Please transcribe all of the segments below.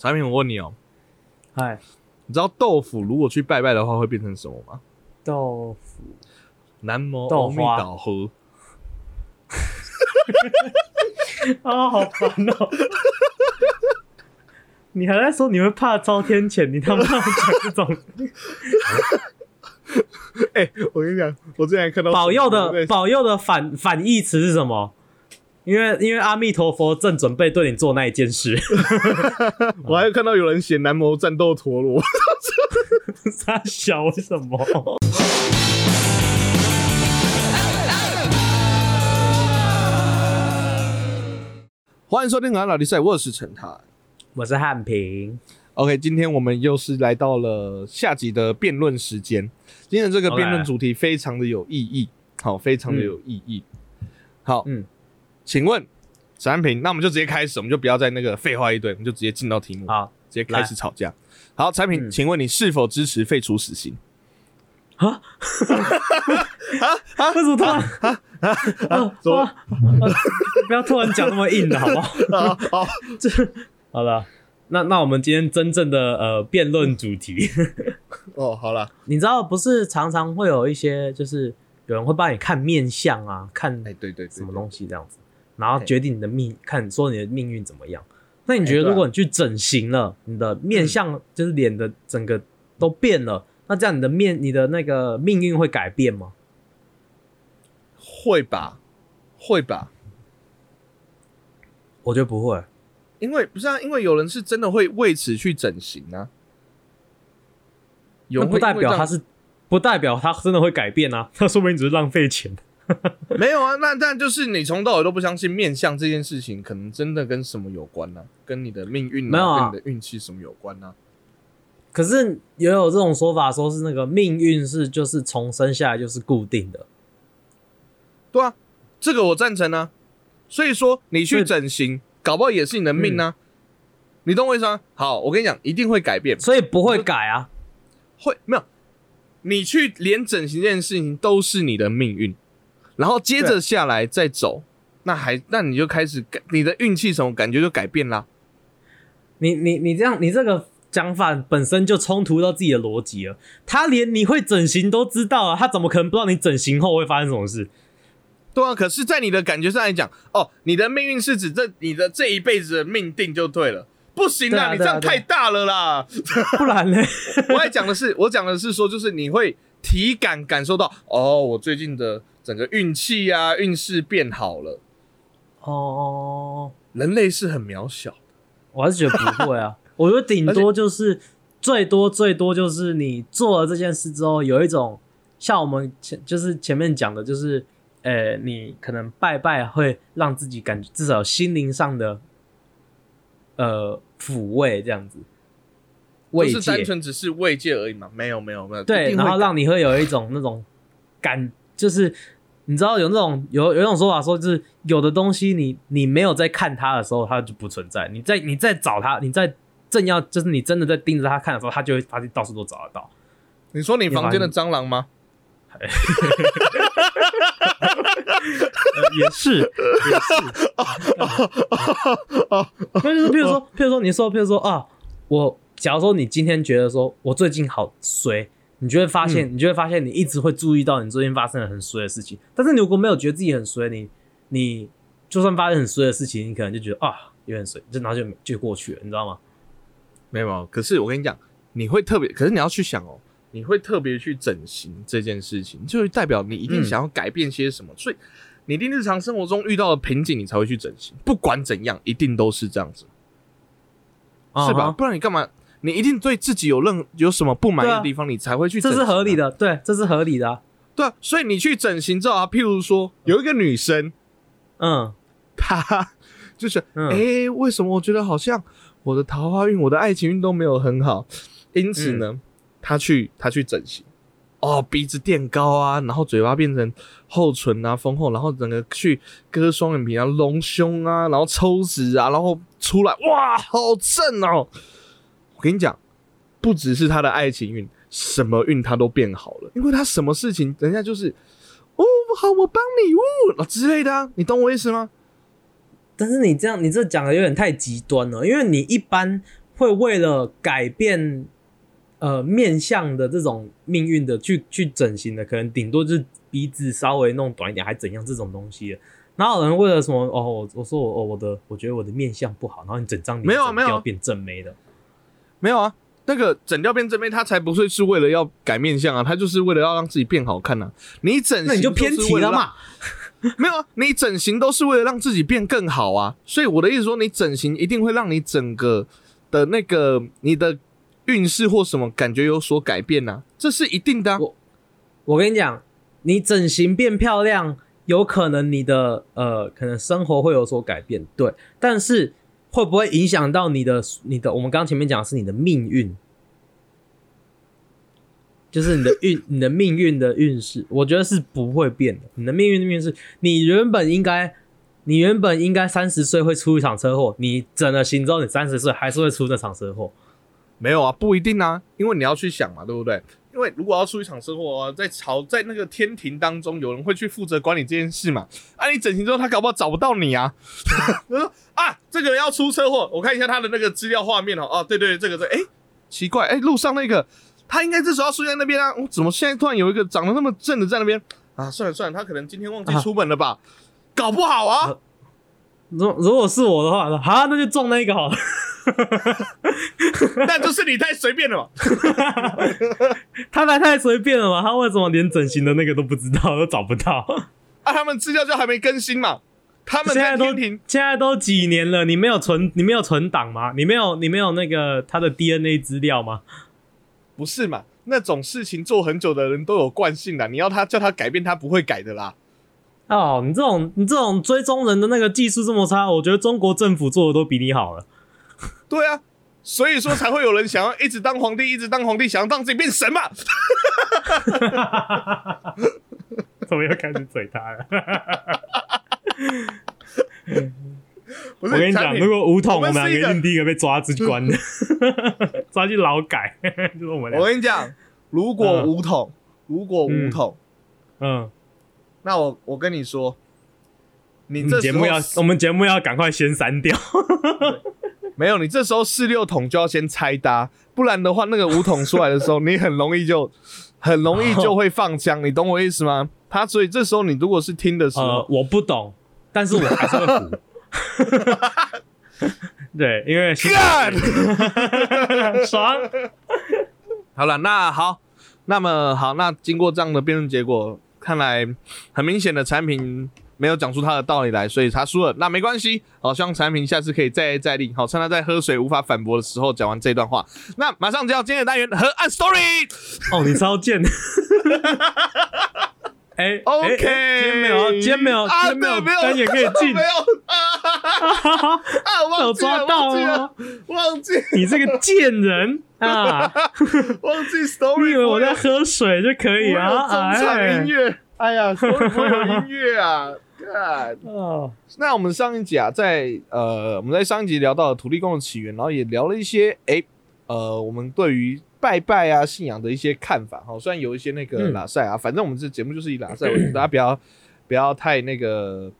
产品，我问你哦，哎，你知道豆腐如果去拜拜的话会变成什么吗？豆腐，南无豆阿弥花陀佛。啊，好烦哦！你还在说你会怕遭天谴，你他妈讲这种 哎、我跟你讲，我之前看到保佑的保佑的反反义词是什么？因为因为阿弥陀佛正准备对你做那一件事，我还看到有人写南摩战斗陀螺。他小为什么？欢迎收听《老李赛》，我是陈泰。我是汉平，OK，今天我们又是来到了下集的辩论时间。今天的这个辩论主题非常的有意义，好，非常的有意义。好，嗯，请问沈安平，那我们就直接开始，我们就不要再那个废话一堆，我们就直接进到题目，好直接开始吵架。好，产品，嗯。请问你是否支持废除死刑？啊 为什么突然啊怎么？啊啊不要突然讲那么硬的好不好？啊，好，这好了，那那我们今天真正的呃辩论主题，哦，好了，你知道不是常常会有一些就是有人会帮你看面相啊，看哎，对对对，什么东西这样子，然后嘿决定你的命，看说你的命运怎么样。那你觉得如果你去整形了，你的面相就是脸的整个都变了，那这样你的面你的那个命运会改变吗？会吧，会吧，我觉得不会。因为不是啊，因为有人是真的会为此去整形啊。有不代表他是，不代表他真的会改变啊，那说不定只是浪费钱。没有啊，那但就是你从头到尾都不相信面相这件事情，可能真的跟什么有关呢、跟你的命运、没有啊跟你的运气什么有关呢、可是也有这种说法，说是那个命运是就是从生下来就是固定的。对啊，这个我赞成啊。所以说你去整形，搞不好也是你的命啊。你懂我意思吗？好，我跟你讲，一定会改变，所以不会改啊。会没有？你去连整形这件事情都是你的命运，然后接着下来再走，那还那你就开始改，你的运气什么感觉就改变啦。你你你这样，你这个讲法本身就冲突到自己的逻辑了。他连你会整形都知道啊，他怎么可能不知道你整形后会发生什么事？对啊，可是，在你的感觉上来讲，哦，你的命运是指这你的这一辈子的命定就对了。不行啦，你这样太大了啦！不然呢？我还讲的是，我讲的是说，就是你会体感感受到，哦，我最近的整个运气啊，运势变好了。哦，人类是很渺小，我还是觉得不会啊。我觉得顶多就是最多最多就是你做了这件事之后，有一种像我们前就是前面讲的，就是呃，你可能拜拜会让自己感觉至少心灵上的呃抚慰这样子，就是单。纯只是慰藉而已嘛。没有，没有，没有。对，然后让你会有一种那种感，就是你知道有那种有有一种说法说，就是有的东西你你没有在看它的时候，它就不存在；你在你在找它，你在正要就是你真的在盯着它看的时候，它就会发现到处都找得到。你说你房间的蟑螂吗？呃也是，也是，那就是譬如说，譬如说，你说，譬如说啊，我假如说你今天觉得说我最近好衰，你就会发现，你就会发现你一直会注意到你最近发生了很衰的事情。但是你如果没有觉得自己很衰，你你就算发生很衰的事情，你可能就觉得啊有点衰，就然后就就过去了，你知道吗？没有，可是我跟你讲，你会特别，可是你要去想哦，你会特别去整形这件事情，就代表你一定嗯想要改变些什么，所以你一定日常生活中遇到的瓶颈，你才会去整形。不管怎样，一定都是这样子，是吧？不然你干嘛？你一定对自己有任有什么不满意的地方，你才会去这是合理的，的，对，这是合理的啊、对啊。所以你去整形之后啊，譬如说有一个女生，嗯她就是，哎、嗯为什么我觉得好像我的桃花运、我的爱情运都没有很好？因此呢，嗯她去她去整形，哦，鼻子垫高啊，然后嘴巴变成厚唇啊、丰厚，然后整个去割双眼皮啊、隆胸啊，然后抽脂啊，然后出来，哇，好正哦！我跟你讲，不只是他的爱情运，什么运他都变好了，因为他什么事情，人家就是。哦，好，我帮你哦之类的啊，你懂我意思吗？但是你这样，你这讲的有点太极端了，因为你一般会为了改变呃面相的这种命运的去去整形的，可能顶多就是鼻子稍微弄短一点，还怎样这种东西的。哪有人为了什么？哦，我我说我哦我的我觉得我的面相不好，然后你整张脸没有啊没有啊整掉变正眉的。没有啊，那个整掉变正妹，他才不会是为了要改面相啊，他就是为了要让自己变好看啊。你整形那你就偏题了嘛？没有啊，你整形都是为了让自己变更好啊。所以我的意思说，你整形一定会让你整个的那个你的运势或什么感觉有所改变呐、这是一定的、啊。我我跟你讲，你整形变漂亮，有可能你的呃，可能生活会有所改变，对，但是会不会影响到你的你的？我们刚前面讲的是你的命运，就是你的运，你的命运的运势，我觉得是不会变的。你的命运的运势，你原本应该，你原本应该三十岁会出一场车祸，你整了行之后，你三十岁还是会出那场车祸。没有啊，不一定啊，因为你要去想嘛，对不对？因为如果要出一场车祸啊，在朝在那个天庭当中，有人会去负责管理这件事嘛？啊，你整形之后，他搞不好找不到你啊。他说 啊，这个人要出车祸，我看一下他的那个资料画面哦。哦，对对，这个这，哎、奇怪，哎、路上那个他应该这时候要出现在那边啊，我怎么现在突然有一个长得那么正的在那边啊？算了算了，他可能今天忘记出门了吧？搞不好啊，如如果是我的话，好，那就中那一个好了。那就是你太随便了嘛。他来太随便了嘛？他为什么连整形的那个都不知道，都找不到？啊，他们资料就还没更新嘛。他们现在都停现在都几年了，你没有存你没有存档吗？你没有你没有那个他的 DNA 资料吗？不是嘛？那种事情做很久的人都有惯性的，你要他叫他改变，他不会改的啦。哦，你这种你这种追踪人的那个技术这么差，我觉得中国政府做的都比你好了。对啊，所以说才会有人想要一直当皇帝，一直当皇帝，想要让自己变神嘛。怎么又开始嘴他了？我跟你讲，如果五统，我们两个一定第一个被抓去关的，抓去劳改，就是我们我。跟你讲，如果嗯五统，如果五统，嗯，那我我跟你说，你节目要我们节目要赶快先删掉。没有，你这时候四六桶就要先拆搭，不然的话，那个五桶出来的时候，你很容易就很容易就会放枪，你懂我意思吗？他所以这时候你如果是听的时候，呃，我不懂，但是我还是会服。对，因为干。爽。好了，那好，那么好，那经过这样的辩论结果，看来很明显的产品没有讲出他的道理来，所以他输了。那没关系，好，希望产品下次可以再接再厉，好，趁他在喝水无法反驳的时候讲完这段话。那马上就要今天的单元河岸 story。哦，你超贱。哎 OK，今天没有，今天没有，啊，今天没有对，没有单也可以进没。有 啊啊，忘有记了抓到忘记了哦，忘记你这个贱人啊！忘记 story，你以为我在喝水就可以有啊？中场哎音乐，哎呀不会有音乐啊，看。哦，那我们上一集啊，在呃，我们在上一集聊到了土地公的起源，然后也聊了一些诶，呃，我们对于拜拜啊信仰的一些看法哈。虽然有一些那个嗯拉塞啊，反正我们这节目就是以拉塞为主，大家不要不要太那个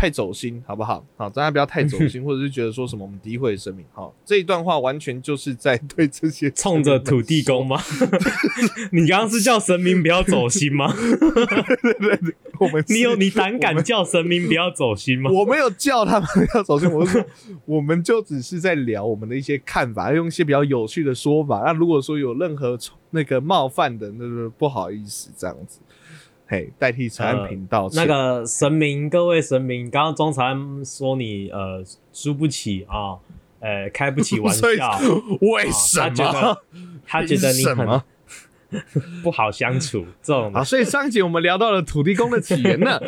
太走心，好不好？好，大家不要太走心，或者是觉得说什么我们诋毁神明。好，这一段话完全就是在对这些 冲着土地公吗？你刚刚是叫神明不要走心吗？我们你有你胆敢叫神明不要走心吗？我没有叫他们要走心，我是说，我们就只是在聊我们的一些看法，用一些比较有趣的说法。那如果说有任何那个冒犯的，那就不好意思这样子。嘿，代替陈安平道歉。那个神明，各位神明，刚刚钟长说你呃输不起啊，呃开不起玩 所以笑，为什他觉么得？他觉得你什么很 不好相处，这种啊，所以上一集我们聊到了土地公的起源呢。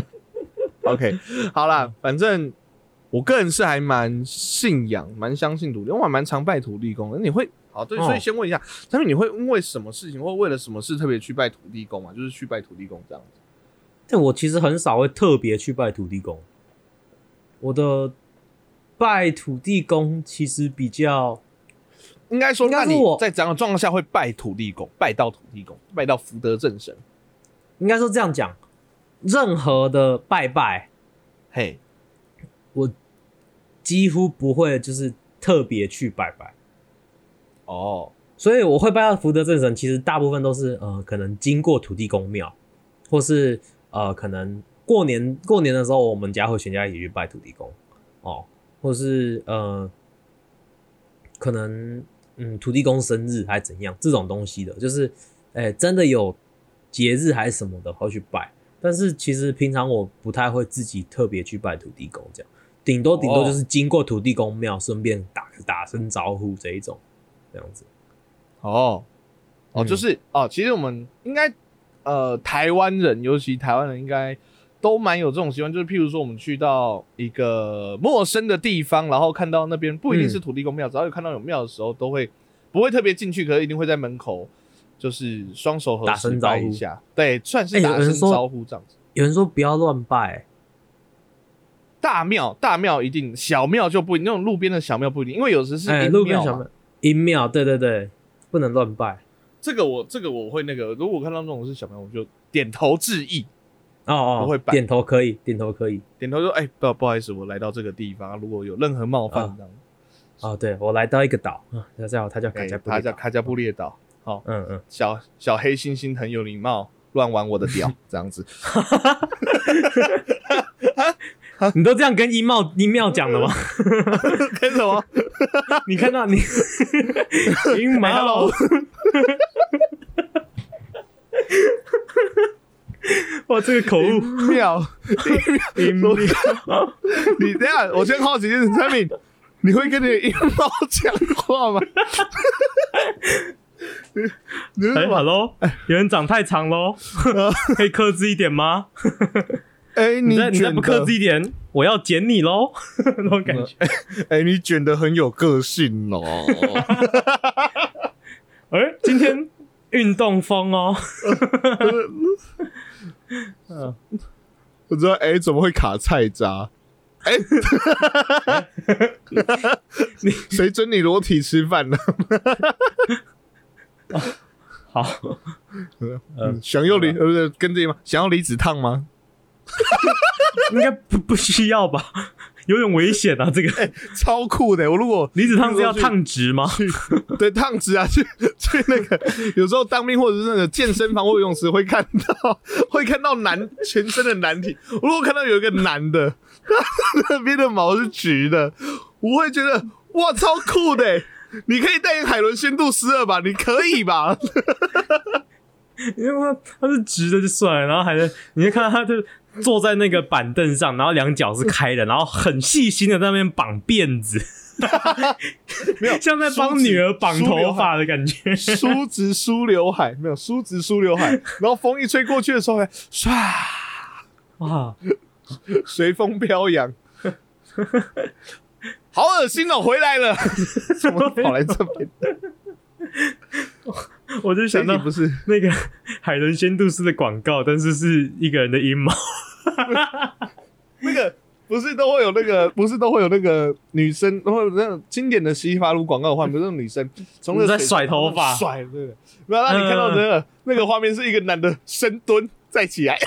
OK，好啦，反正我个人是还蛮信仰、蛮相信土地公，我还蛮常拜土地公的。你会好对，哦所以先问一下，但是你会因为什么事情，或为了什么事特别去拜土地公啊？就是去拜土地公这样子。但我其实很少会特别去拜土地公。我的拜土地公其实比较应该说，那你在怎样的状况下会拜土地公？拜到土地公，拜到福德正神？应该说这样讲，任何的拜拜，嘿，我几乎不会就是特别去拜拜。哦，所以我会拜到福德正神，其实大部分都是呃，可能经过土地公庙，或是呃，可能过年过年的时候，我们家会全家一起去拜土地公哦，或是呃，可能嗯，土地公生日还怎样这种东西的，就是哎、真的有节日还是什么的会去拜，但是其实平常我不太会自己特别去拜土地公，这样顶多顶多就是经过土地公庙，顺便打打声招呼这一种，这样子。哦，哦，嗯。就是哦，其实我们应该呃，台湾人，尤其台湾人应该都蛮有这种习惯，就是譬如说我们去到一个陌生的地方，然后看到那边不一定是土地公庙，只要有看到有庙的时候，都会不会特别进去，可是一定会在门口就是双手合打十声招呼拜一下，对，算是打声招呼这样子。有人说不要乱拜，大庙大庙一定，小庙就不一定，那种路边的小庙不一定，因为有时是路边小庙、阴庙，对对对，不能乱拜。这个我这个我会那个，如果看到那种是小朋友，我就点头致意，哦哦，我会拜。点头可以，点头可以。点头说：“哎、不不好意思，我来到这个地方，如果有任何冒犯啊。这样，哦，对我来到一个岛，啊，他叫他叫卡哎加布列岛，他叫卡加布列岛，好、嗯嗯，小小黑猩猩很有礼貌，乱玩我的屌，这样子。你都这样跟音茂音庙讲的吗？跟什么？你看到你阴哎谋，哇，这个口误，妙，音庙，你等一下，我先好奇一件事，产品，你会跟你的阴猫讲话吗？你你是哎什么？，hello，有人长太长喽，可以克制一点吗？哎、你你再你再不克的，制一点，我要剪你喽，那种感觉。哎、你卷的很有个性哦。哎，今天运动风哦，嗯，我知道，哎、怎么会卡菜渣？哎、谁准你裸体吃饭呢？好，嗯，想要离呃不是跟这吗？想要离子烫吗？应该不不需要吧？有点危险啊，这个超酷的！我如果离子烫是要去烫直吗？去 对烫直啊，去去那个有时候当兵或者是那个健身房或游泳池会看到会看到男全身的男体。我如果看到有一个男的，他那边的毛是直的，我会觉得哇超酷的欸！你可以代言海伦仙度丝二吧？你可以吧？因为他是直的就算了，然后还是你会看到他就坐在那个板凳上，然后两脚是开的，然后很细心的在那边绑辫子，没有，像在帮女儿绑头发的感觉。梳直梳刘海，没有梳直梳刘海，然后风一吹过去的时候，还唰哇，随风飘扬，好恶心哦！回来了，怎么跑来这边？我就想到不是 那个海伦仙度斯的广告，但是是一个人的阴毛。那个不是都会有那个，不是都会有那个女生，然后那种经典的洗发乳广告的画面，不是那种女生从那在甩头发甩，对不对？然后让你看到那个、那个画面是一个男的深蹲再起来，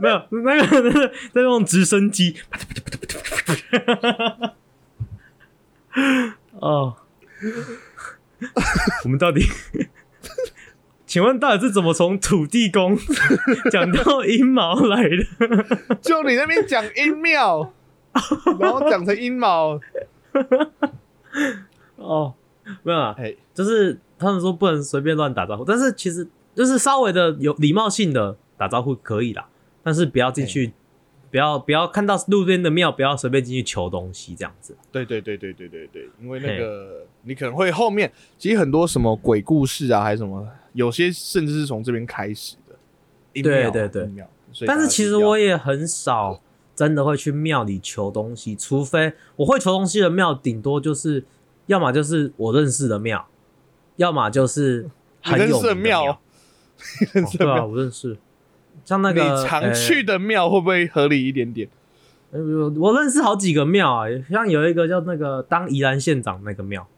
没有那个那个在用直升机，哦，我们到底，请问到底是怎么从土地公 讲到阴毛来的？就你那边讲阴庙，然后讲成阴毛，哦，没有啊，哎，就是他们说不能随便乱打招呼，但是其实就是稍微的有礼貌性的打招呼可以啦，但是不要进去，不要不要看到路边的庙，不要随便进去求东西这样子。对对对对对对对，因为那个你可能会后面其实很多什么鬼故事啊，还是什么，有些甚至是从这边开始的。对对对但是其实我也很少真的会去庙里求东西，除非我会求东西的庙，顶多就是要么就是我认识的庙，要么就是很有你认识的庙。认哦对啊，识的庙，我认识。像那个你常去的庙会不会合理一点点？呃，呃我认识好几个庙啊，像有一个叫那个当宜兰县长那个庙，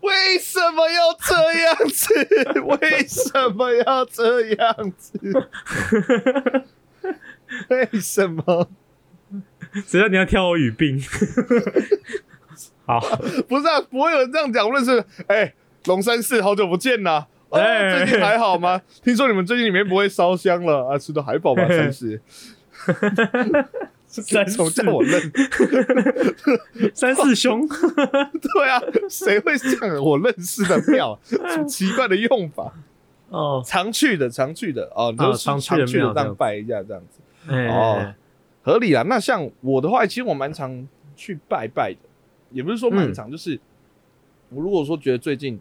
为什么要这样子？为什么要这样子？为什么？只要你要挑我语病？好，不是啊，不会有人这样讲。无论是哎，龙山寺好久不见呐，哦，哎最近还好吗？听说你们最近里面不会烧香了啊？吃的还饱吗？三十，三怎么叫我认？三四兄，对啊，谁会这样？我认识的庙，什么奇怪的用法？哦，常去的，常去的哦，都是常去的这样拜一下这样子。哎哦，合理啊。那像我的话，其实我蛮常去拜拜的，也不是说蛮常，就是我如果说觉得最近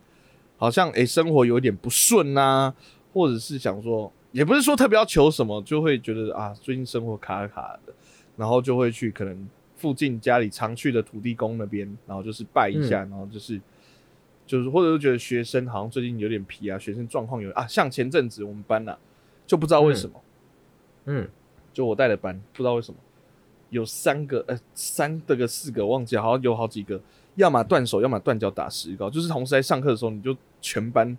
好像诶、生活有点不顺呐，或者是想说，也不是说特别要求什么，就会觉得啊，最近生活卡卡的，然后就会去可能附近家里常去的土地公那边，然后就是拜一下，然后就是。就是或者是觉得学生好像最近有点皮啊，学生状况有啊，像前阵子我们班呐、就不知道为什么，嗯，就我带的班，不知道为什么有三个呃三的个四个忘记了，好像有好几个，要么断手，要么断脚打石膏，就是同时在上课的时候，你就全班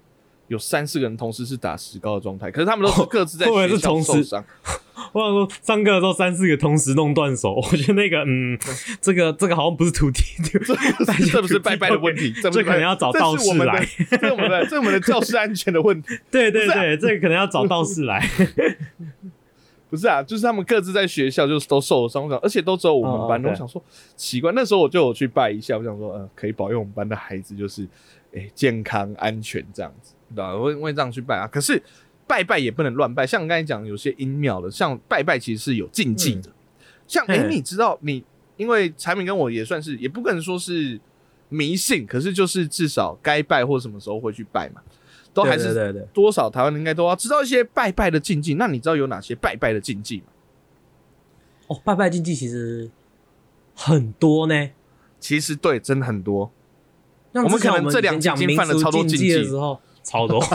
有三四个人同时是打石膏的状态，可是他们都是各自在学校受伤，我想说上课的时候三四个同时弄断手，我觉得那个嗯，这个这个好像不是徒弟，这不是拜拜的问题，这可能要找道士来。这是我们的这是我们的教室安全的问题。对对对，这个可能要找道士来。不是啊，就是他们各自在学校就是都受了伤，而且都只有我们班。我想说奇怪，那时候我就有去拜一下，我想说，呃，可以保佑我们班的孩子就是，诶、健康安全这样子，对吧？我会我会这样去拜啊。可是拜拜也不能乱拜，像我刚才讲，有些阴庙的，像拜拜其实是有禁忌的。像诶、嘿你知道你，因为产品跟我也算是，也不可能说是迷信，可是就是至少该拜或什么时候会去拜嘛，都还是对对多少台湾人应该都要知道一些拜拜的禁忌。那你知道有哪些拜拜的禁忌吗？哦，拜拜禁忌其实很多呢。其实对，真的很多。像我们可能这两以前讲民集已经犯了俗禁超多禁忌的时候，超多。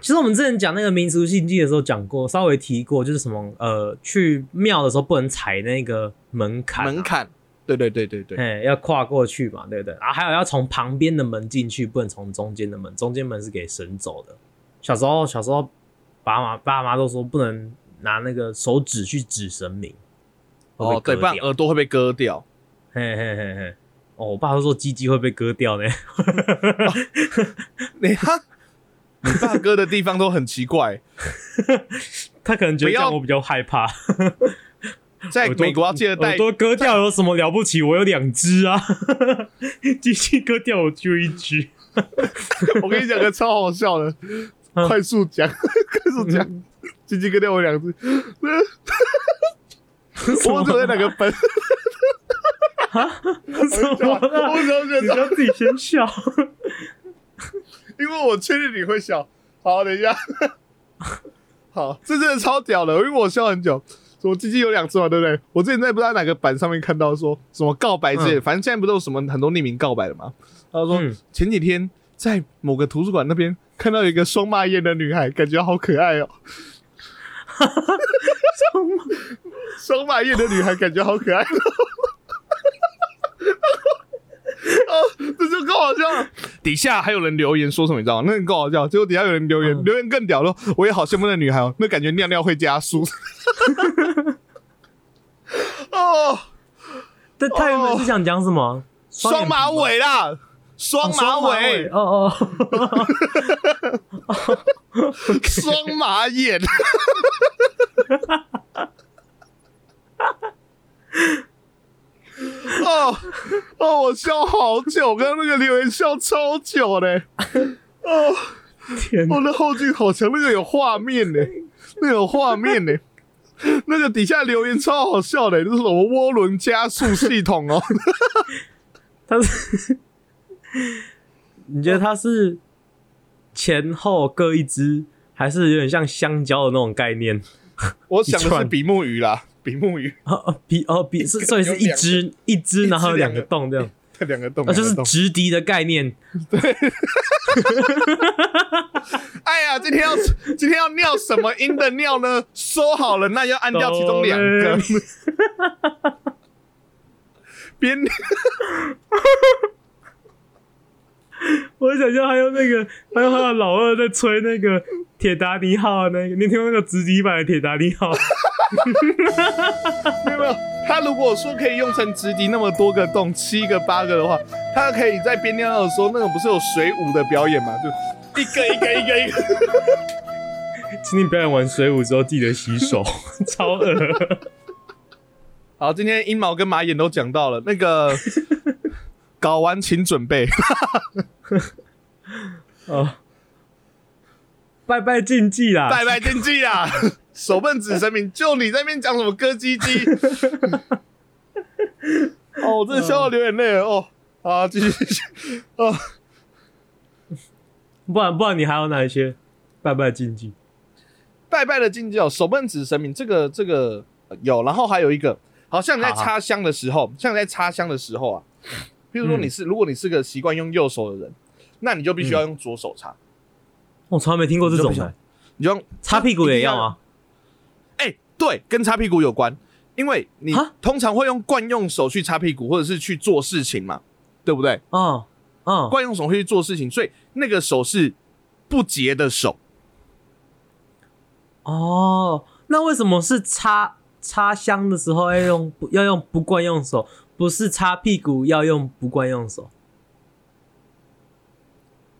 其实我们之前讲那个民俗禁忌的时候讲过，稍微提过，就是什么呃，去庙的时候不能踩那个门槛啊、门槛，对对对对对，哎，要跨过去嘛，对不对？啊，还有要从旁边的门进去，不能从中间的门，中间门是给神走的。小时候，小时候爸妈爸妈都说不能拿那个手指去指神明，哦对。不然耳朵会被割掉。嘿嘿嘿嘿，哦，我爸都说鸡鸡会被割掉呢。你哈，你爸割的地方都很奇怪，他可能觉得这样我比较害怕。在美国要记得带耳朵割掉有什么了不起？我有两只啊，鸡鸡割掉我就一只。我跟你讲个超好笑的，嗯快速讲，快速讲，鸡鸡割掉我两只，我只在哪个本？什么啦？我只要自己先笑。因为我确定你会笑。好，等一下，好，这真的超屌的，因为我笑很久。什么鸡鸡有两只嘛，对不对？我之前在不知道哪个版上面看到说什么告白之类的，嗯反正现在不都有什么很多匿名告白的嘛？他说、嗯前几天在某个图书馆那边看到一个双马眼的女孩，感觉好可爱哦。双马眼的女孩感觉好可爱哦。哦，这就更好笑了。底下还有人留言说什么，你知道吗？那个更好笑。结果底下有人留言，嗯留言更屌了。我也好羡慕那女孩哦，那感觉尿尿会加速。哦，但他原本是想讲什么？双马尾啦，双马尾，哦哦，双马眼。哦哦，我笑好久，我刚刚那个留言笑超久嘞。哦，天我的后劲好强，那个有画面呢，那个有画面呢。那个底下留言超好笑的，就是什么涡轮加速系统哦。他是？你觉得它是前后各一只，还是有点像香蕉的那种概念？我 想的是比目鱼啦，比目鱼，哦哦，比哦比，是所以是一只一只，然后有两个洞这样，这两个洞，那，就是直敌的概念。对 哎呀，今天要今天要尿什么音的尿呢？说好了，那要按掉其中两个。边我想象还有那个，还有还有老二在吹那个铁达尼号那个，你听过那个直敌版的铁达尼号？没有没有，他如果说可以用成直笛那么多个洞，七个八个的话，他可以在边尿尿的时候，那种不是有水舞的表演嘛？就一个一个一个一个。请你表演完水舞之后记得洗手，超恶。好，今天阴毛跟马眼都讲到了，那个搞完请准备。哦，拜拜禁忌啦，拜拜禁忌啦，手笨指神明，就你在那边讲什么歌鸡鸡？哦，我真的笑到流眼泪了哦。啊，继续 哦。不然不然，你还有哪一些拜拜禁忌？拜拜的禁忌哦，手笨指神明，这个这个有，然后还有一个，好像你在插香的时候，像你在插香的时候啊，譬如说你是，如果你是个习惯用右手的人。那你就必须要用左手擦。我从来没听过这种的。你用擦屁股也要吗？哎，对，跟擦屁股有关，因为你通常会用惯用手去擦屁股，或者是去做事情嘛，对不对？嗯嗯，惯用手会去做事情，所以那个手是不洁的手。哦，那为什么是擦擦香的时候要用要用不惯用手，不是擦屁股要用不惯用手？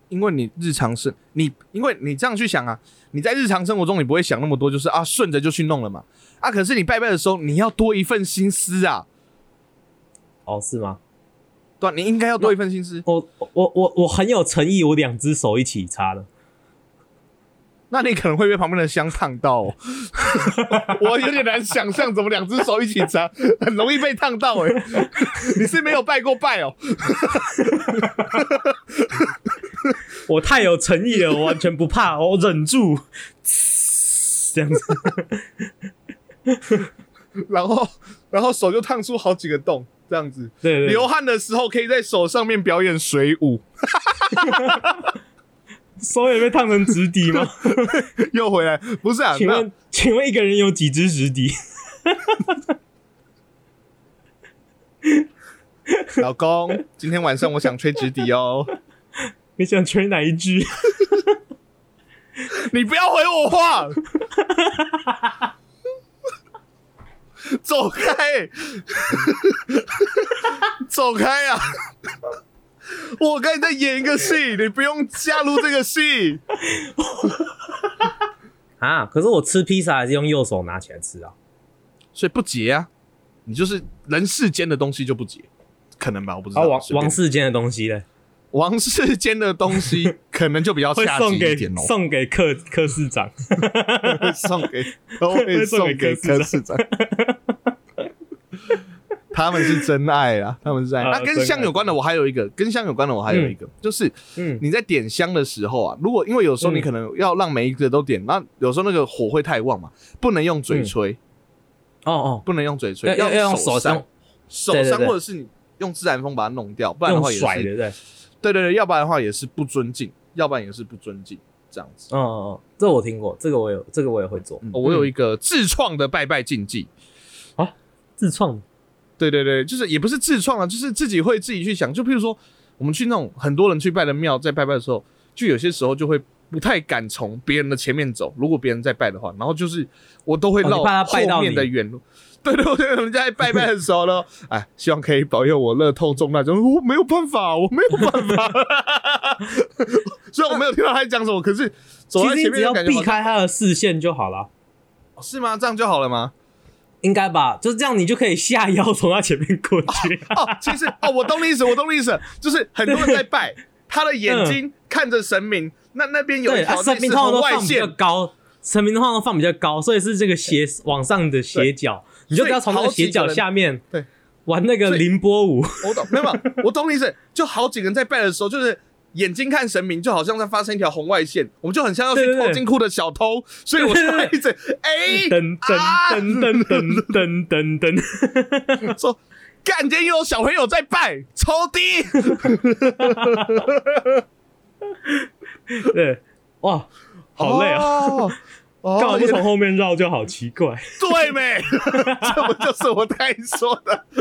因为你日常是你，因为你这样去想啊，你在日常生活中你不会想那么多，就是啊顺着就去弄了嘛。啊，可是你拜拜的时候，你要多一份心思啊。哦，是吗？对，你应该要多一份心思。我我我我很有诚意，我两只手一起插的。那你可能会被旁边的香烫到，哦 我有点难想象怎么两只手一起擦，很容易被烫到哎。你是没有拜过拜哦。我太有诚意了，我完全不怕，我忍住，这样子，然后，然后手就烫出好几个洞，这样子。对，流汗的时候可以在手上面表演水舞，手也被烫成直笛吗？又回来，不是啊？请问，请问一个人有几只直笛？老公，今天晚上我想吹直笛哦。你想吹哪一句？你不要回我话，走开，走开啊！我跟你在演一个戏，你不用加入这个戏。啊！可是我吃披萨还是用右手拿起来吃啊，所以不结啊！你就是人世间的东西就不结，可能吧？我不知道。王王世间的东西嘞？王世间的东西可能就比较恰吉一点哦。送给柯柯市长，送给都会送给 柯市长。他们是真爱啊，他们是真爱。那跟香有关的，我还有一个跟香有关的，我还有一个，就是嗯，你在点香的时候啊，如果因为有时候你可能要让每一个都点，那有时候那个火会太旺嘛，不能用嘴吹。哦哦，不能用嘴吹，要要用手扇手扇，或者是你用自然风把它弄掉，不然的话也是。对对对，要不然的话也是不尊敬，要不然也是不尊敬，这样子。嗯嗯嗯，这我听过，这个我有，这个我也会做。我有一个自创的拜拜禁忌啊，自创？对对对，就是也不是自创啊，就是自己会自己去想。就譬如说，我们去那种很多人去拜的庙，在拜拜的时候，就有些时候就会不太敢从别人的前面走。如果别人在拜的话，然后就是我都会绕后面的远路。对 对对，人家拜拜的时候呢，哎，希望可以保佑我乐透中那种，我没有办法，我没有办法。虽然我没有听到他讲什么，可是走在前面，只要避开他的视线就好了。是吗？这样就好了吗？应该吧，就是这样，你就可以下腰从他前面过去。哦，其实哦，我懂你意思，我懂你意思，就是很多人在拜，他的眼睛看着神明，那那边有一条神明通常都放比较高，神明的话都放比较高，所以是这个斜往上的斜角。你就不要从那个斜角下面对玩那个凌波舞，我懂，没有，我懂你意思。就好几个人在拜的时候，就是眼睛看神明，就好像在发生一条红外线，我们就很像要去偷金库的小偷，所以我就一直哎，噔噔噔噔噔噔噔噔，说。干！今又有小朋友在拜，超低。对，哇，好累啊！干嘛不从后面绕就好奇怪，对没？这不就是我刚说的？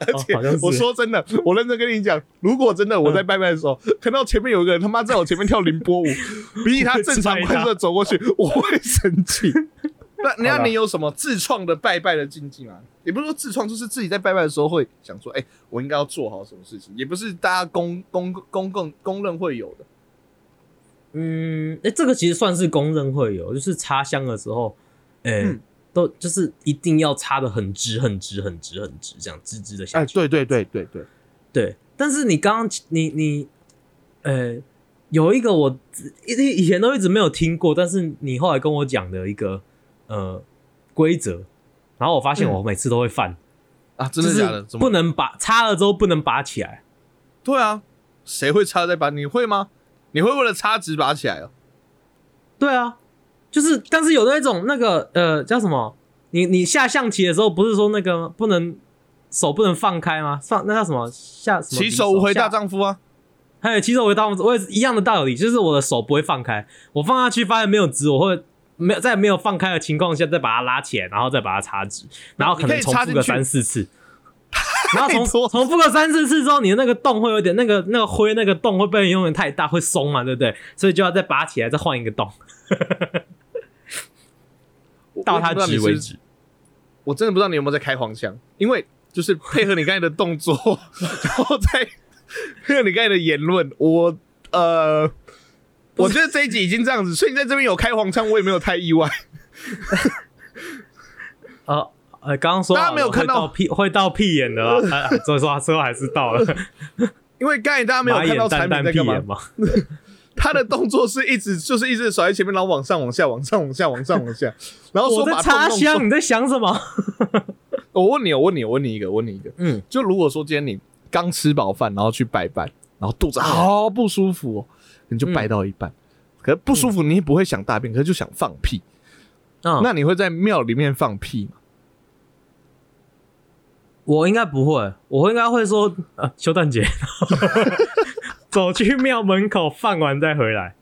而且我说真的，我认真跟你讲，如果真的我在拜拜的时候，看到前面有一个人他妈在我前面跳凌波舞，比起他正常快速的走过去，我会生气。那那你有什么自创的拜拜的禁忌吗？也不是说自创，就是自己在拜拜的时候会想说，哎、我应该要做好什么事情，也不是大家公公公共公认会有的。嗯，哎、这个其实算是公认会有，就是插香的时候，哎、嗯都就是一定要插的很直、很直、很直、很直，这样直直的下哎，去。对对对对对，对，但是你刚刚你你，呃，有一个我以以前都一直没有听过，但是你后来跟我讲的一个呃规则，然后我发现我每次都会犯，啊，真的假的？不能拔插了之后不能拔起来。对啊，谁会插再拔？你会吗？你会为了插直拔起来哦？对啊，就是，但是有那种那个呃叫什么？你你下象棋的时候不是说那个不能手不能放开吗？放那叫什么下什么起手无回大丈夫啊！还有起手回大丈夫，我也是一样的道理，就是我的手不会放开，我放下去发现没有直，我会没有在没有放开的情况下再把它拉起来，然后再把它插直，然后可能重复个三四次，然后重重复个三四次之后，你的那个洞会有点那个那个灰那个洞会被用的太大会松嘛，对不对？所以就要再拔起来，再换一个洞，我到它我也不知道你是直为止。我真的不知道你有没有在开黄腔，因为就是配合你刚才的动作，然后再配合你刚才的言论，我呃，我觉得这一集已经这样子，所以你在这边有开黄腔，我也没有太意外。呃呃，刚刚说大家没有看到。屁会到屁眼的了，哎所以说最后还是到了，因为刚才大家没有看到产蛋蛋品在干嘛？屁眼，嘛。他的动作是一直就是一直甩在前面，然后往上往下往上往下往上往下，然后说把插香，你在想什么？我问你，我问你，我问你一个，我问你一个，嗯，就如果说今天你刚吃饱饭，然后去拜拜，然后肚子好不舒服哦，你就拜到一半，可是不舒服，你也不会想大便，可是就想放屁，嗯，那你会在庙里面放屁吗？我应该不会，我应该会说，呃，休蛋节，走去庙门口放完再回来。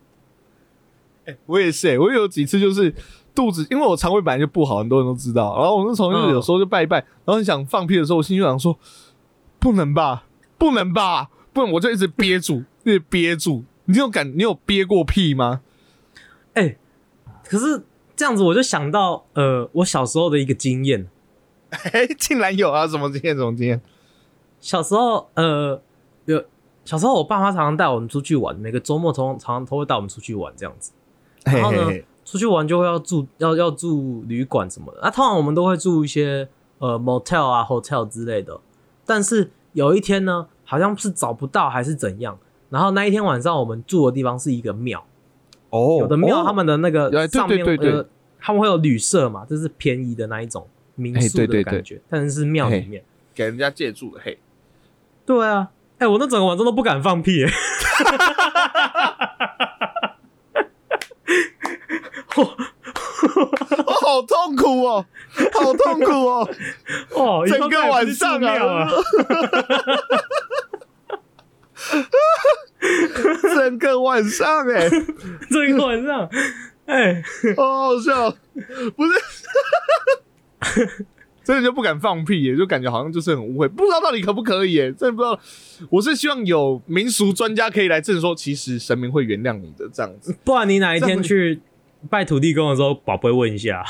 我也是、欸，我有几次就是肚子，因为我肠胃本来就不好，很多人都知道。然后我那时候就有时候就拜一拜，然后很想放屁的时候，我心里就想说，不能吧，不能吧，不能，我就一直憋住，一直憋住。你有感，你有憋过屁吗？哎、可是这样子我就想到，呃，我小时候的一个经验。哎、竟然有啊！什么经验？什么经验？小时候，呃，有小时候我爸妈常常带我们出去玩，每个周末常常常都会带我们出去玩这样子。然后呢嘿嘿嘿出去玩就会要住要要住旅馆什么的，那、通常我们都会住一些呃 motel 啊 hotel 之类的。但是有一天呢，好像是找不到还是怎样，然后那一天晚上我们住的地方是一个庙，哦有的庙哦他们的那个上面对对对呃他们会有旅社嘛，就是便宜的那一种民宿哎对对对。的感觉，但是是庙里面。给人家借住的，嘿，对啊，哎、我那整个晚上都不敢放屁、欸，我，好痛苦哦，好痛苦哦，哦，整个晚上啊，，整个晚上哎、整个晚上，哎、好好笑，不是，真的就不敢放屁耶，就感觉好像就是很误会，不知道到底可不可以耶，真的不知道。我是希望有民俗专家可以来证说，其实神明会原谅你的这样子。不然你哪一天去拜土地公的时候，宝贝问一下。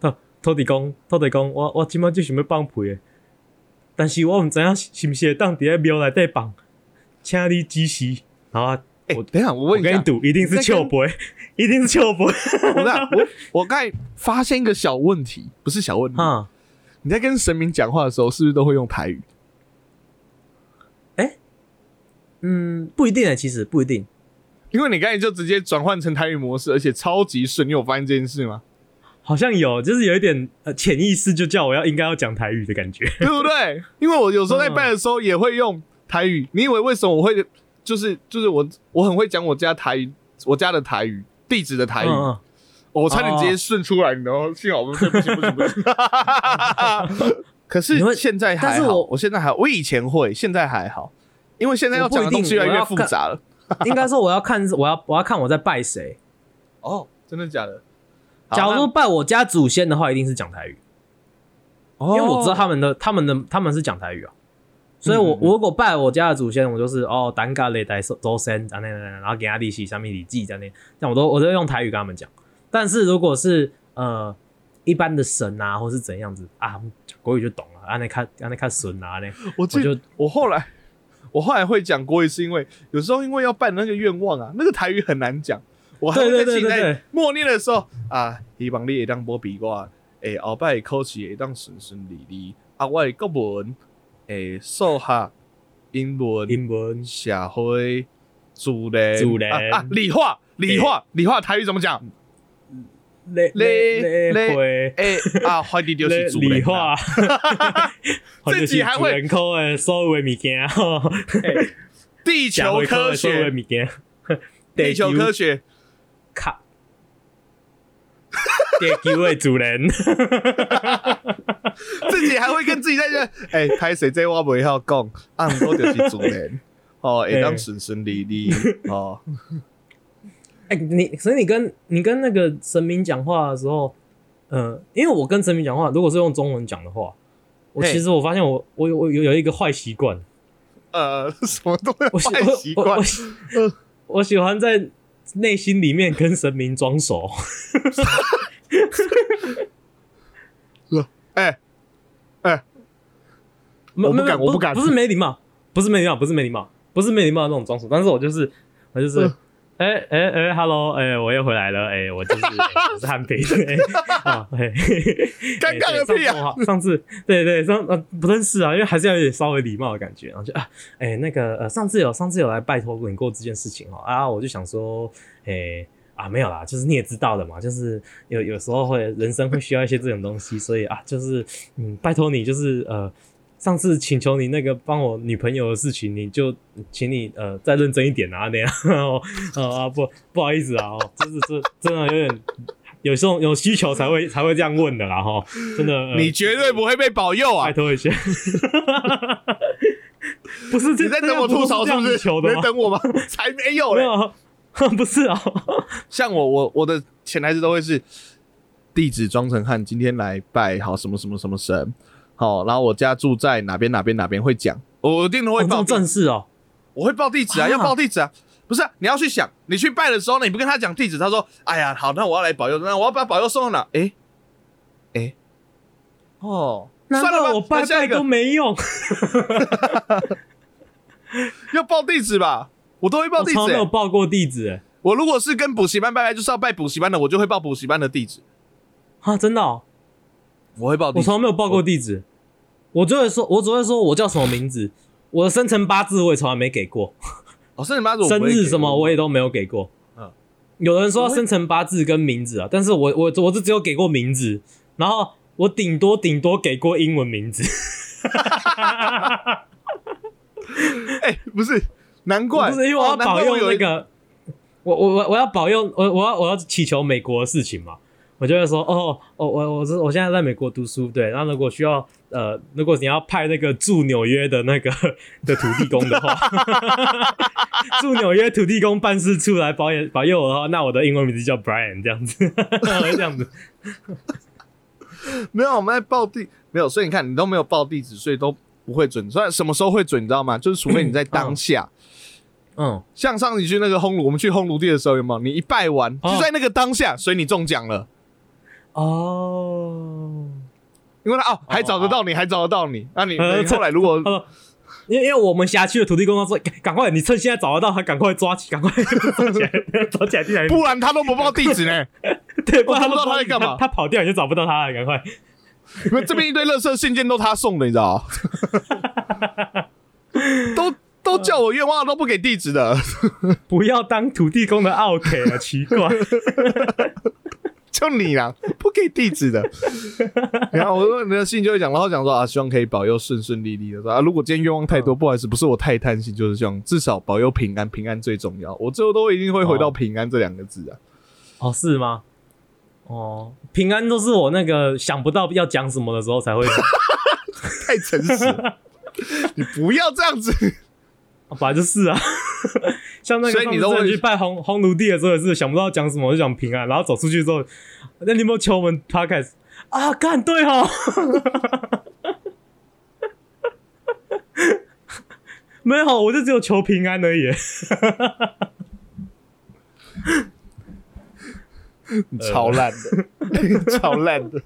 土土地公，土地公，我我今晚就想要放屁耶，但是我唔知影是不是会当伫咧庙内底放，请你指示。然后哎、我等一下，我我问一下，跟你赌，一定是你在跟笑杯，一定是秋博。我在我我刚才发现一个小问题，不是小问题，哈，你在跟神明讲话的时候，是不是都会用台语？嗯，不一定诶，其实不一定。因为你刚才就直接转换成台语模式，而且超级顺。你有发现这件事吗？好像有，就是有一点呃潜意识就叫我要应该要讲台语的感觉。对不对？因为我有时候在拜的时候也会用台语。你以为为什么我会就是就是我我很会讲我家台语，我家的台语地址的台语，嗯嗯，我差点直接顺出来，然后幸好不是不行不行不行。可是现在还好，但是我我现在还我以前会，现在还好，因为现在要讲的东西越来越复杂了。应该说我要看我要我要看我在拜谁。哦，真的假的？假如说拜我家祖先的话，一定是讲台语。因因为我知道他们的他们的他们是讲台语啊，所以我我如果拜我家的祖先，我就是哦，单嘎雷代周先啊那那那，然后给他利息上面礼记这样那，这样我都我都用台语跟他们讲。但是如果是呃一般的神啊，或是怎样子啊，国语就懂了，啊那看啊那看神啊那，我我就我后来我后来会讲国语，是因为有时候因为要办那个愿望啊，那个台语很难讲，我还在自己对对对对。在默念的时候啊，希望你会当波比我，诶，后摆的考试会当顺顺利利，啊，我的国文、诶，数学、英文、英文。社会、自然、自然。啊啊，理化、理化、理化，台语怎么讲？嘞嘞嘞嘞会。诶啊，怀疑就是主人理化。啊，，自己还会人口的所有的物件，地球科学，物件，地球科学。卡，地球的主人，自己还会跟自己在这，哎、拍谁这我袂晓讲，啊，毋过就是主人，哦，会当顺顺利利，哦，哎、你所以你跟你跟那个神明讲话的时候，呃，因为我跟神明讲话，如果是用中文讲的话，我其实我发现我我有我有有一个坏习惯，呃，什么都有坏习惯？我喜欢在内心里面跟神明装熟。哎、哎、没我不敢我不敢不是没礼貌，不是没礼貌，不是没礼貌，不是没礼貌的那种装熟，但是我就是我就是嗯。哎哎哎，Hello，哎，我又回来了，哎，我就是、哎 我是汉平，哎啊，哎，尴尬个屁啊啊！上次对对上呃不认识啊，因为还是要有点稍微礼貌的感觉，然后就啊，哎，那个呃，上次有上次有来拜托过你过这件事情哦，啊，我就想说，哎。啊，没有啦，就是你也知道的嘛，就是有有时候会人生会需要一些这种东西，所以啊，就是嗯，拜托你，就是呃，上次请求你那个帮我女朋友的事情，你就请你呃再认真一点啊，那样哦啊不不好意思啊，哦，这是这真的有点有时候有需求才会才会这样问的啦哈，真的、呃你绝对不会被保佑啊拜！托一下，不是你在等我吐槽是不是？你求的吗？在等我吗？才没有嘞！没有啊，不是哦，像我，我我的潜台词都会是地址装成汉，今天来拜好什么什么什么神，好，然后我家住在哪边哪边哪边会讲，我一定都会报地正式哦，我会报地址啊，啊。要报地址啊。不是、啊，你要去想，你去拜的时候呢，你不跟他讲地址，他说：“哎呀，好，那我要来保佑，那我要把保佑送到哪？”哎、哎、哦，算了吧，我拜拜都那下一个。没用，要报地址吧，我都会报地址、我没有欸。报过地址哎，我如果是跟补习班拜拜，就是要拜补习班的，我就会报补习班的地址，啊，真的哦。我会报地址。我从来没有报过地址，我只会说，我只会说我叫什么名字，我的生辰八字我也从来没给过，哦，生辰八字我生日什么我也都没有给过。嗯。有人说生辰八字跟名字啊，但是我我我是只有给过名字，然后我顶多顶多给过英文名字，哎、不是，难怪。不是因为我要保佑那个，我我我我要保佑我我要我要祈求美国的事情嘛，我就会说哦哦我我是我现在在美国读书，对，然后如果需要呃如果你要派那个驻纽约的那个 的土地公的话，驻纽约土地公办事处来保佑保佑我的话，那我的英文名字叫 Brian 这样子，这样子，没有，我们在报地没有，所以你看你都没有报地址，所以都不会准。虽然什么时候会准，你知道吗？就是除非你在当下，嗯，像上次去那个烘炉，我们去烘炉地的时候，有没有？你一拜完，哦就在那个当下，所以你中奖了，哦。因为他哦还找得到你，还找得到你。那你 后来如果他 说，因为因为我们辖区的土地公他说，赶赶快，你趁现在找得到，他赶快抓起，赶快抓起来，抓起来进来。不然他都不报地址呢，对，不然我不知道他在干嘛他他跑掉你就找不到他了，赶快。因为这边一堆垃圾信件都他送的，你知道吗？都都叫我愿望都不给地址的，不要当土地公的奥 K 啊，奇怪。就你啦，不给地址的。然后我说你的信就会讲，然后讲说啊，希望可以保佑顺顺利利的。说啊，如果今天愿望太多，不好意思，不是我太贪心，就是希望至少保佑平安，平安最重要。我最后都一定会回到哦平安这两个字啊。哦，是吗？哦，平安都是我那个想不到要讲什么的时候才会讲，太诚实了，你不要这样子。啊本来就是啊。像那个所以你去拜红红炉地的时候，也是想不到讲什么，就讲平安，然后走出去之后，那你有没有求我们 podcast？啊，干对哦，没有，我就只有求平安而已。超烂的，超烂的。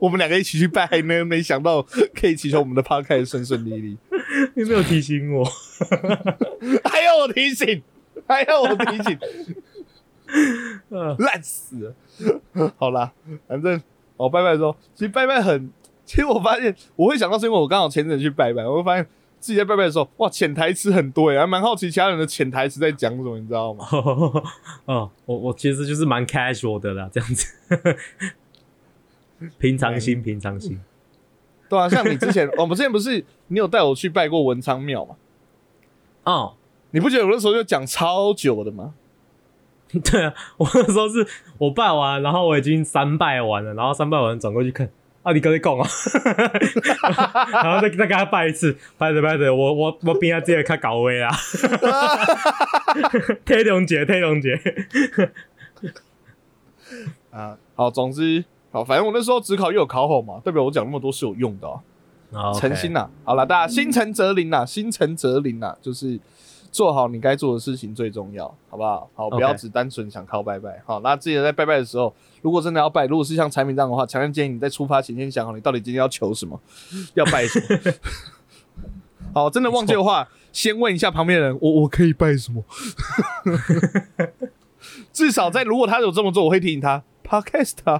我们两个一起去拜呢，没想到可以祈求我们的 p 开始顺顺利利。你没有提醒我，还要我提醒，还要我提醒，烂死了。好啦，反正我拜拜的时候，其实拜拜很，其实我发现我会想到是因为我刚好前阵去拜拜，我会发现自己在拜拜的时候，哇，潜台词很多哎，还蛮好奇其他人的潜台词在讲什么，你知道吗？哦，我我其实就是蛮 casual 的啦，这样子。平常心，平常心。对啊，像你之前，我们之前不是你有带我去拜过文昌庙吗？哦，你不觉得我那时候就讲超久的吗？对啊，我那时候是我拜完，然后我已经三拜完了，然后三拜完转过去看，啊，你跟你讲啊，然后再再给他拜一次，拜着拜着，我我我边 下直接看搞位啊，天龙节，天龙节，啊，好，总之。好，反正我那时候只考又有考好嘛，代表我讲那么多是有用的啊。诚心呐，好了，大家心诚则灵呐，心诚则灵呐，就是做好你该做的事情最重要，好不好？好，不要只单纯想靠拜拜。好，那自己在拜拜的时候，如果真的要拜，如果是像产品这样的话，强烈建议你在出发前先想好，你到底今天要求什么，要拜什么。好，真的忘记的话，先问一下旁边人，我我可以拜什么？至少在如果他有这么做，我会提醒他。Podcast，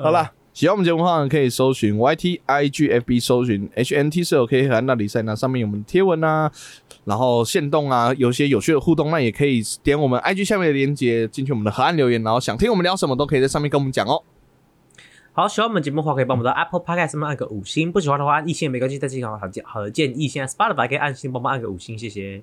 好了，喜欢我们节目的话，可以搜寻 YT IGFB，搜寻 HNT 社 OK 和那里赛那上面有我们的贴文啊，然后线动啊，有些有趣的互动，那也可以点我们 IG 下面的链接进去我们的河岸留言，然后想听我们聊什么都可以在上面跟我们讲哦。好，喜欢我们节目的话，可以帮我们到 Apple Podcast 上面按个五星；不喜欢的话，按一星也没关系，但是好建好的建议，现在 Spotify 可以按星帮忙按个五星，谢谢。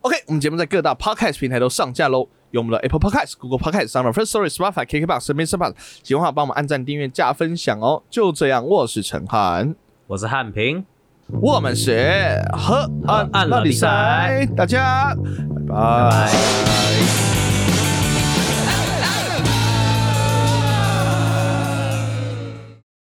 OK，我们节目在各大 Podcast 平台都上架喽。有我们的 Apple Podcast、Google Podcast、s o u n d First Story、Spotify、KKBox、身边 s p o t 喜欢的话帮我们按赞、订阅、加分享哦。就这样，我是陈汉，我是汉平，我们是和安安比赛，大家拜拜。